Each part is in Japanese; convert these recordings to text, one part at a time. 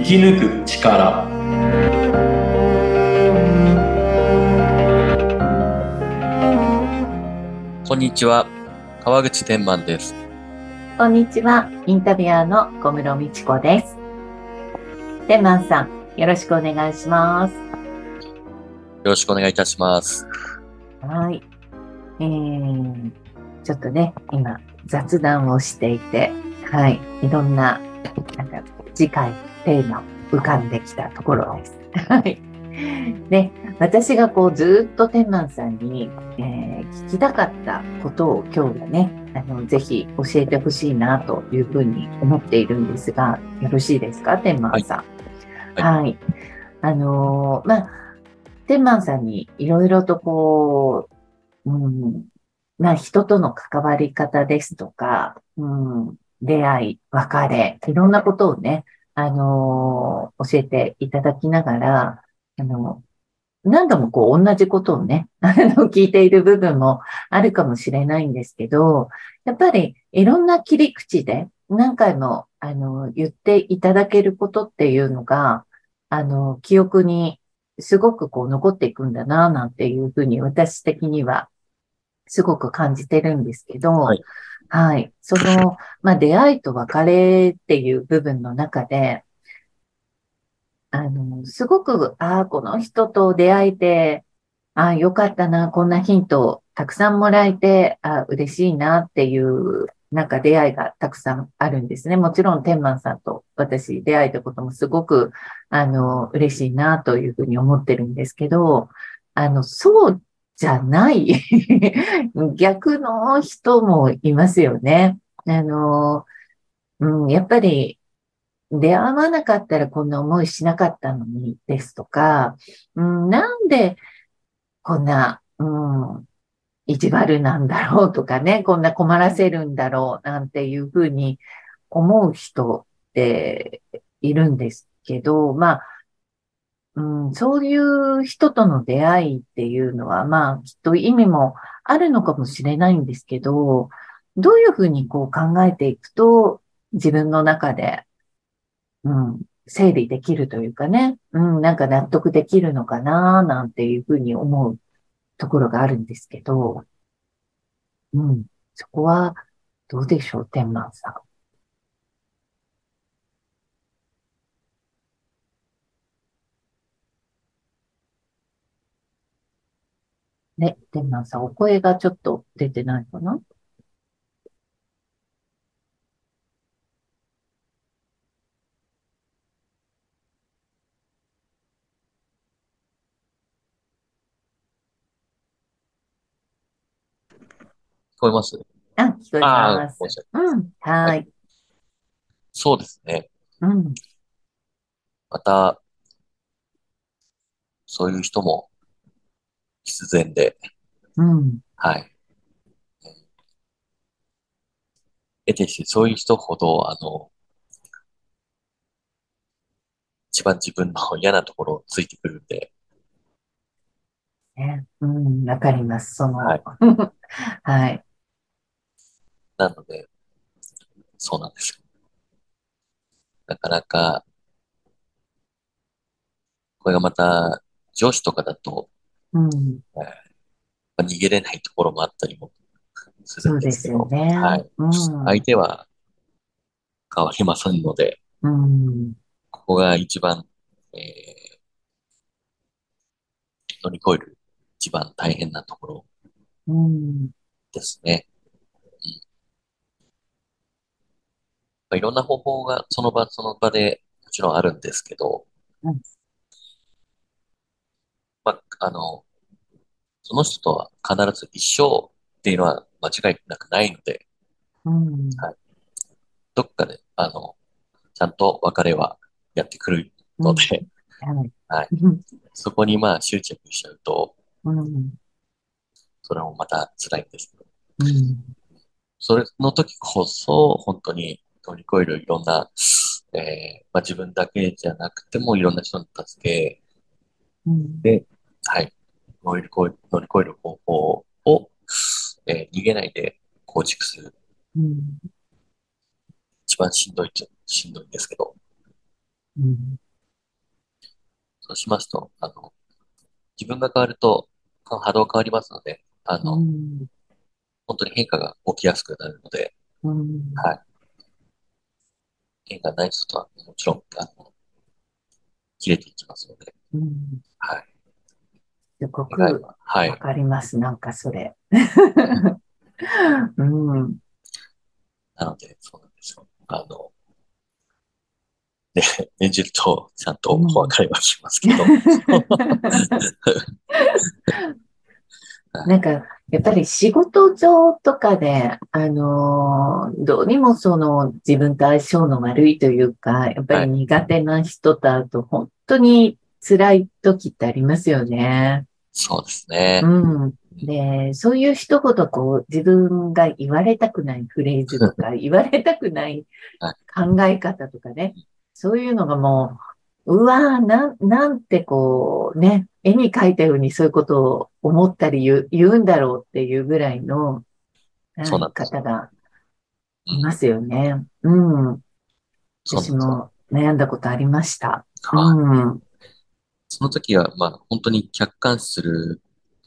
生き抜く力こんにちは川口天満ですこんにちは。インタビュアーの小室美智子です。天満さん、よろしくお願いします。よろしくお願いいたしますはい。えー、ちょっとね、今、雑談をしていて、はい。いろんな、なんか、次回、テーマ、浮かんできたところです。はい。で、私がこう、ずっと天満さんに、えー聞きたかったことを今日はね、あの、ぜひ教えてほしいなというふうに思っているんですが、よろしいですか、天満さん？はいはい。あのーまあ、天満さんにいろいろとこう、うん、まあ、人との関わり方ですとか、うん、出会い、別れ、いろんなことをね、あの教えていただきながら、あの、何度もこう同じことをね、あの、聞いている部分もあるかもしれないんですけど、やっぱりいろんな切り口で何回も、あの、言っていただけることっていうのが、あの、記憶にすごくこう残っていくんだな、なんていうふうに私的にはすごく感じてるんですけど、はい。はい。その、まあ、出会いと別れっていう部分の中で、あの、すごく、ああ、この人と出会えて、ああ、よかったな、こんなヒントをたくさんもらえて、ああ、嬉しいなっていう、なんか出会いがたくさんあるんですね。もちろん、天満さんと私出会えたこともすごく、あの、嬉しいなというふうに思ってるんですけど、あの、そうじゃない 逆の人もいますよね。あの、うん、やっぱり出会わなかったらこんな思いしなかったのにですとか、うん、なんでこんな、うん、意地悪なんだろうとかね、こんな困らせるんだろうなんていうふうに思う人っているんですけど、まあ、うん、そういう人との出会いっていうのは、まあ、きっと意味もあるのかもしれないんですけど、どういうふうにこう考えていくと、自分の中で、うん、整理できるというかね、うん、なんか納得できるのかな、なんていうふうに思うところがあるんですけど、うん、そこはどうでしょう、天満さん。ね、天満さん、お声がちょっと出てないかな？聞こえます？あ、聞こえます。ごめんなさいうん、はーい。そうですね。うん、またそういう人も必然で。うん、はい。得てしてそういう人ほどあの一番自分の嫌なところをついてくるんで。ね、うん、わかります。その、はい。はい。なのでそうなんです。よなかなかこれがまた上司とかだとうん、まあ逃げれないところもあったりもするんでけど、ですすよね。はい。うん、相手は変わりませんので、うん、ここが一番、えー乗り越える一番大変なところうん、ですね。うん。まあ、いろんな方法がその場その場でもちろんあるんですけど、うんまあ、あの、その人とは必ず一生っていうのは間違いなくないので、うん、どっかで、あの、ちゃんと別れはやってくるので、はい。はい。うんそこにまあ執着しちゃうと、うん、それもまた辛いんですけど、うん、それの時こそ、本当に乗り越えるいろんな、えーまあ、自分だけじゃなくてもいろんな人の助けうん、で、はい、乗り越え、乗り越える方法を、えー逃げないで構築する。うん、一番しんどいっちゃ、しんどいんですけど、うん。そうしますと、あの、自分が変わると、この波動変わりますので、あうの、ん。本当に変化が起きやすくなるので、うん。はい。変化ない人とはもちろん、あの、切れていきますので、うん。はい。すごくわい。かります。なんかそれ。うん。なので、そうなんですよ。あの、で、演じると、ちゃんとお別れはしますけど、なんか、やっぱり仕事上とかで、あのーどうにもその自分と相性の悪いというか、やっぱり苦手な人と会うと本当に辛い時ってありますよね。そうですねう。ん。で、そういう人ほどこう自分が言われたくないフレーズとか、言われたくない考え方とかね、そういうのがもう、うわーなん、なんてこうね、絵に描いたようにそういうことを思ったり言う、言うんだろうっていうぐらいの方がうんいますよね。うん。うなんですよ。も悩んだことありました。はいうん。その時は、まあ、本当に客観視する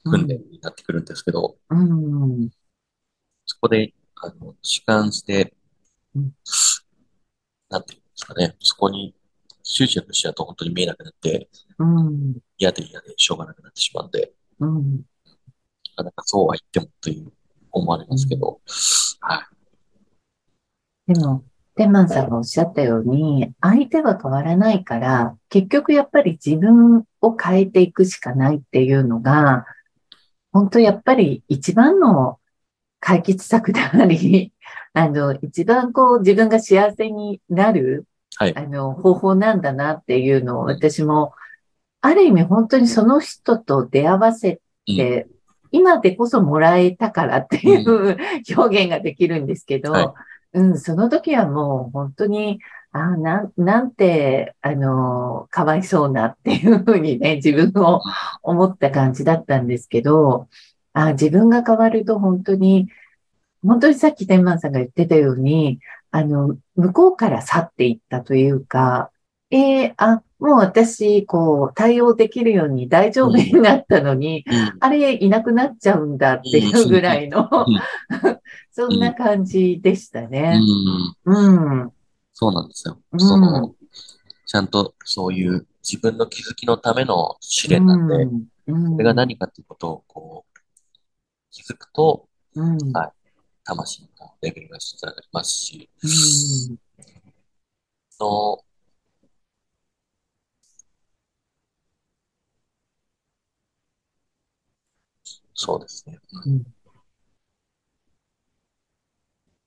訓練になってくるんですけど、うん。そこで、あの、主観してうん、なんていうんですかね、そこに執着しちゃうと本当に見えなくなって、うん。嫌で嫌でしょうがなくなってしまうんで、うん。なかなかそうは言ってもという思われますけど、はい。でも、天満さんがおっしゃったように、相手は変わらないから、結局やっぱり自分を変えていくしかないっていうのが、本当やっぱり一番の解決策であり、あの、一番こう自分が幸せになる、はい。あの、方法なんだなっていうのを私も、ある意味本当にその人と出会わせうん。て、今でこそもらえたからっていう表現ができるんですけど、はい。うん、その時はもう本当に、あなん、なんて、あの、かわいそうなっていうふうにね、自分を思った感じだったんですけど、あ自分が変わると本当に、本当にさっき天満さんが言ってたように、あの、向こうから去っていったというか、えー、あ、もう私、こう、対応できるように大丈夫になったのに、うんあれ、いなくなっちゃうんだっていうぐらいの、そんな感じでしたうね。ん、うん。そうなんですよ。うんその、ちゃんとそういう自分の気づきのための試練なんで、うん。それが何かっていうことをこう、気づくと、うん。はい魂のレベルが下がりますし、の、そうですね。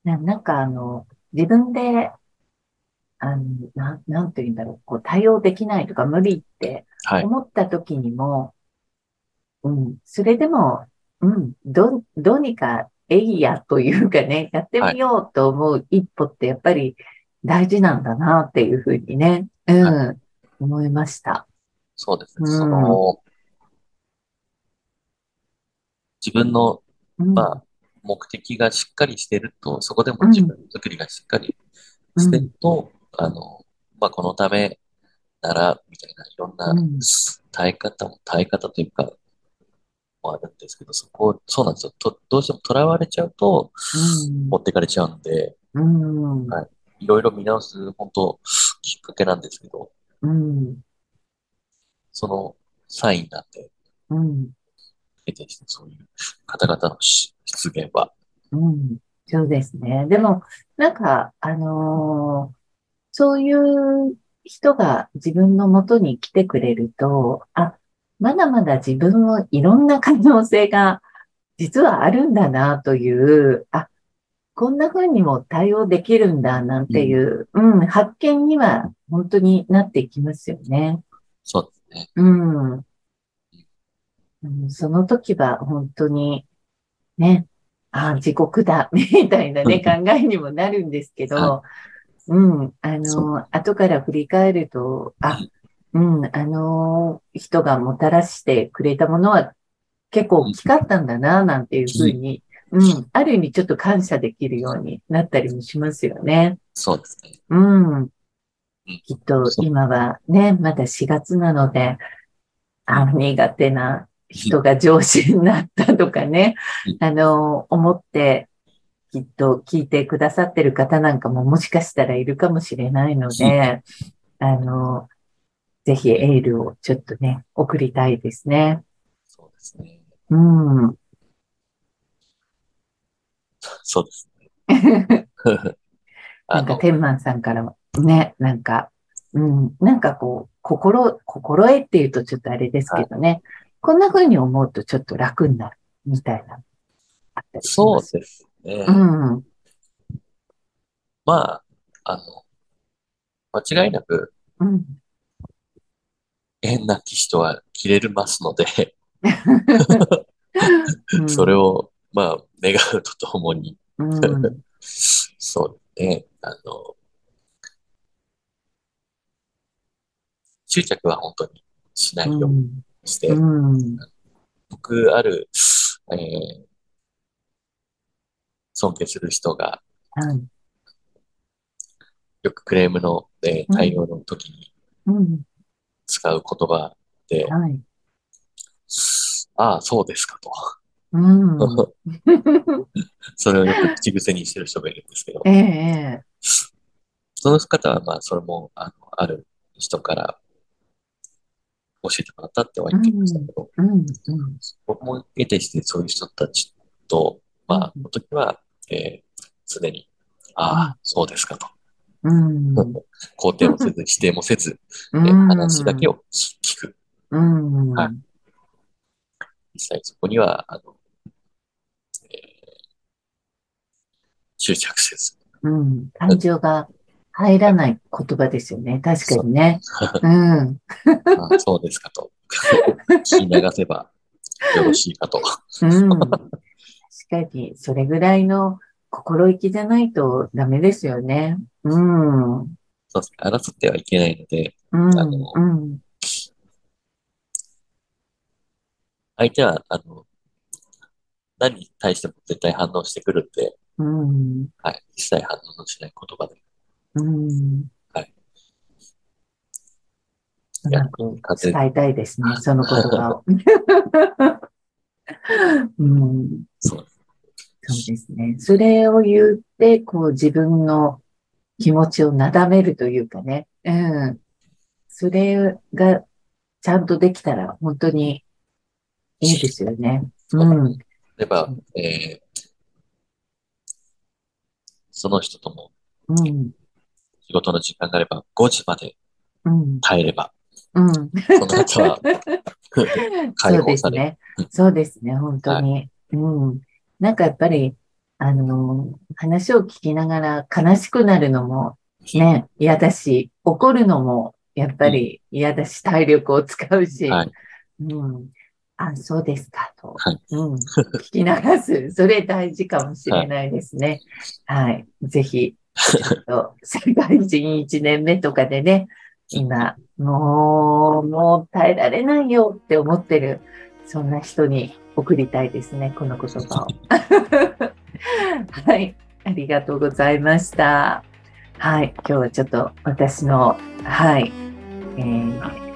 ななんかあの、自分で、あの、なん、なんて言うんだろう、こう対応できないとか無理ってはい。思った時にも、うん、それでも、うん、ど、どうにか、えいやというかね、やってみようと思う一歩ってやっぱり大事なんだなっていうふうにね、うん、は思いました。そうですね。うん。その、自分の、うん、まあ、目的がしっかりしてると、そこでも自分作りがしっかりしてると、あの、まあ、このためなら、みたいな、いろんなうん。耐え方も、耐え方というか、もあるんですけど、そこ、そうなんですよ。とどうしても囚われちゃうと、うん。持ってかれちゃうんで、うん、はい。いろいろ見直す、本当きっかけなんですけど、うん、そのサインなんで、うん、得てしてそういう方々のし出現は、うん、そうですね。でも、なんか、あのーそういう人が自分のもとに来てくれると、あ、まだまだ自分もいろんな可能性が実はあるんだなという、あ、こんな風にも対応できるんだなんていう、うん、発見には本当になっていきますよね。そうですね。うん。うんその時は本当に、ね、あ地獄だ、みたいなね、考えにもなるんですけどは、うん、あその、後から振り返ると、あ、うん、あの人がもたらしてくれたものは結構大きかったんだな、なんていうふうに、うん、ある意味ちょっと感謝できるようになったりもしますよね。そうですね。うん。うんきっと今はね、まだ4月なので、あ苦手な人が上司になったとかねうん、あの、思って、きっと聞いてくださってる方なんかももしかしたらいるかもしれないので、あの、ぜひエールをちょっとね、送りたいですね。そうですね。うん。そうですね。あなんか、の、天満さんからもね、なんか、うん、なんかこう、心、心得っていうとちょっとあれですけどね、こんな風に思うとちょっと楽になるみたいな、あったりしそうます。ですね。うん、まあ、あの、間違いなくうん、変な気人は切れますので、うん。それを、まあ、願うとともに、うん、そうね、あの、執着は本当にしないようにして、うん、僕ある、えー尊敬する人がはい、よくクレームの、えー対応の時にうん、使う言葉で、はい、ああ、そうですかと。うん、それをよく口癖にしてる人がいるんですけど。え、え、その方は、まあ、それも、あの、ある人から教えてもらったっては言ってましたけど、うん、うん、僕も得てしてそういう人たちと、まあ、の時は、えー常に、ああ、そうですかと。うん、肯定もせず、否定もせず、えーうん、話だけを聞く。うん、はい実際そこには、あの、えー執着せず、うん、感情が入らない言葉ですよね。確かにね。うん。ああそうですかと。聞き流せばよろしいかと。うん。確かに、それぐらいの心意気じゃないとダメですよね。うん。うん。そうですね争ってはいけないので、のうん。相手は、あの、何に対しても絶対反応してくるんで、うん。はい。一切反応のしない言葉で。うん。はい。うまく伝えたいですね、その言葉を。うん。そう。そうですね。それを言って、こう自分の気持ちをなだめるというかね。うん。それがちゃんとできたら本当にいいですよね。うん。例えば、えーその人ともうん。仕事の時間があれば5時までうん。耐えれば、うん。その後は 解そう放される。ですね。そうですね、本当に。うん。なんかやっぱり、あの、話を聞きながら悲しくなるのもね、嫌だし、怒るのもやっぱり嫌だし、体力を使うし、はい。うん。あ、そうですか、と。はいうん。聞き流す。それ大事かもしれないですね。はい。ぜひ、ちょっと、社会人1年目とかでね、今、もう、もう耐えられないよって思ってる、そんな人に送りたいですね、この言葉を。はい。ありがとうございました。はい。今日はちょっと私の、はい。えー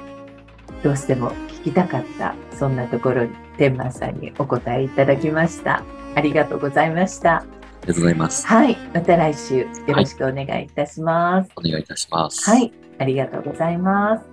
どうしても聞きたかった、そんなところに、天満さんにお答えいただきました。ありがとうございました。ありがとうございます。はい。また来週よろしくお願いいたします。お願いいたします。はい。ありがとうございます。